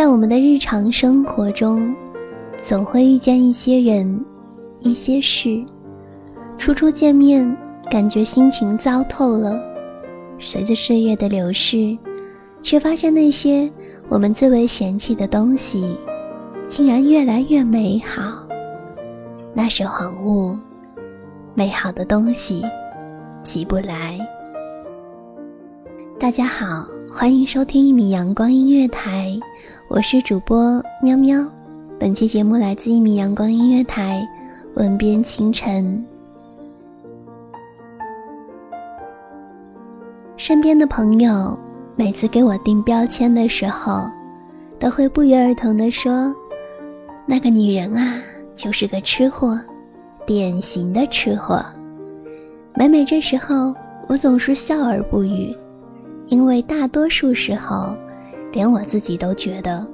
在我们的日常生活中，总会遇见一些人、一些事。初初见面，感觉心情糟透了。随着岁月的流逝，却发现那些我们最为嫌弃的东西，竟然越来越美好。那是恍悟，美好的东西急不来。大家好，欢迎收听一米阳光音乐台。我是主播喵喵，本期节目来自一米阳光音乐台，文编清晨。身边的朋友每次给我定标签的时候，都会不约而同的说：“那个女人啊，就是个吃货，典型的吃货。”每每这时候，我总是笑而不语，因为大多数时候。连我自己都觉得，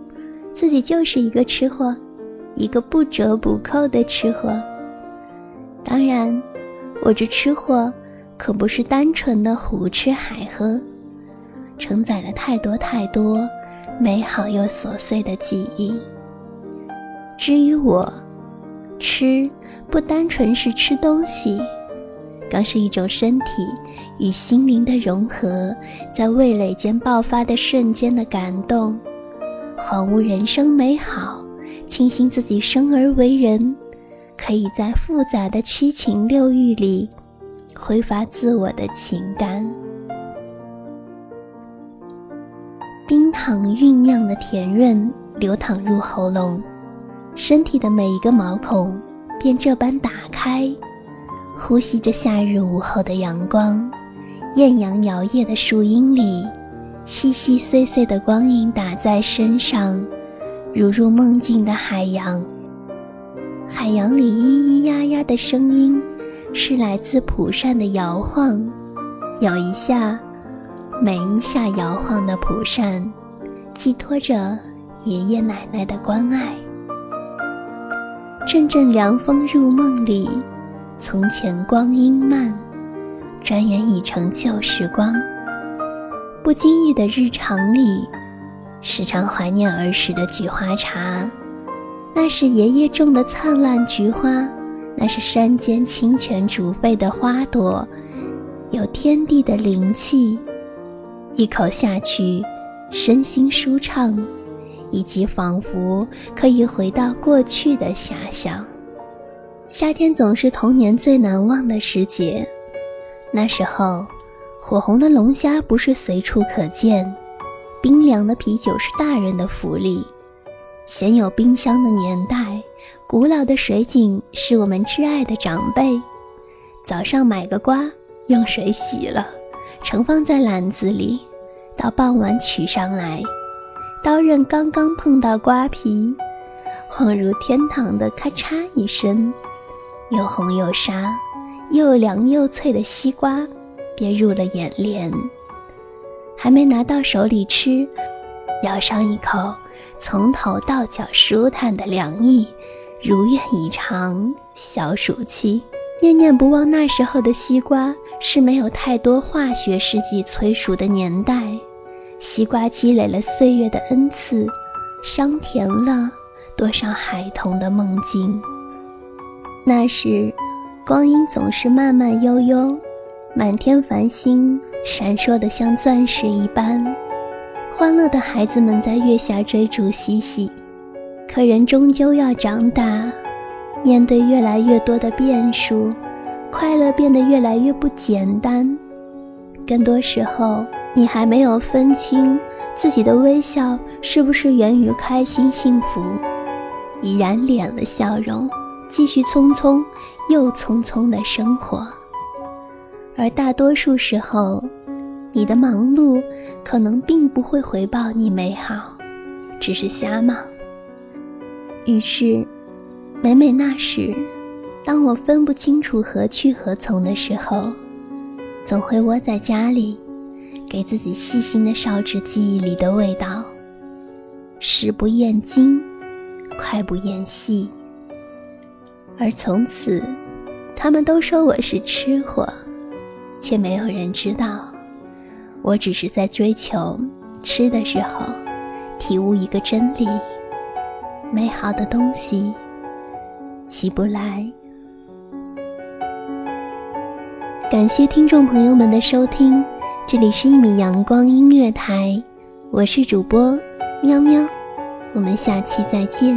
自己就是一个吃货，一个不折不扣的吃货。当然，我这吃货可不是单纯的胡吃海喝，承载了太多太多美好又琐碎的记忆。至于我，吃不单纯是吃东西。更是一种身体与心灵的融合，在味蕾间爆发的瞬间的感动，恍悟人生美好，庆幸自己生而为人，可以在复杂的七情六欲里挥发自我的情感。冰糖酝酿的甜润流淌入喉咙，身体的每一个毛孔便这般打开。呼吸着夏日午后的阳光，艳阳摇曳的树荫里，细细碎碎的光影打在身上，如入梦境的海洋。海洋里咿咿呀呀的声音，是来自蒲扇的摇晃。有一下，每一下摇晃的蒲扇，寄托着爷爷奶奶的关爱。阵阵凉风入梦里。从前光阴慢，转眼已成旧时光。不经意的日常里，时常怀念儿时的菊花茶。那是爷爷种的灿烂菊花，那是山间清泉煮沸的花朵，有天地的灵气。一口下去，身心舒畅，以及仿佛可以回到过去的遐想。夏天总是童年最难忘的时节，那时候，火红的龙虾不是随处可见，冰凉的啤酒是大人的福利。鲜有冰箱的年代，古老的水井是我们挚爱的长辈。早上买个瓜，用水洗了，盛放在篮子里，到傍晚取上来，刀刃刚刚碰到瓜皮，恍如天堂的咔嚓一声。又红又沙，又凉又脆的西瓜便入了眼帘。还没拿到手里吃，咬上一口，从头到脚舒坦的凉意，如愿以偿。小暑期，念念不忘那时候的西瓜是没有太多化学试剂催熟的年代，西瓜积累了岁月的恩赐，香甜了多少孩童的梦境。那时，光阴总是慢慢悠悠，满天繁星闪烁的像钻石一般，欢乐的孩子们在月下追逐嬉戏。可人终究要长大。面对越来越多的变数，快乐变得越来越不简单。更多时候，你还没有分清自己的微笑是不是源于开心幸福，已然敛了笑容，继续匆匆又匆匆的生活。而大多数时候，你的忙碌可能并不会回报你美好，只是瞎忙。于是。每每那时，当我分不清楚何去何从的时候，总会窝在家里，给自己细心的烧制记忆里的味道。食不厌精，快不厌细。而从此，他们都说我是吃货，却没有人知道，我只是在追求吃的时候，体悟一个真理：美好的东西。起不来。感谢听众朋友们的收听，这里是一米阳光音乐台，我是主播喵喵，我们下期再见。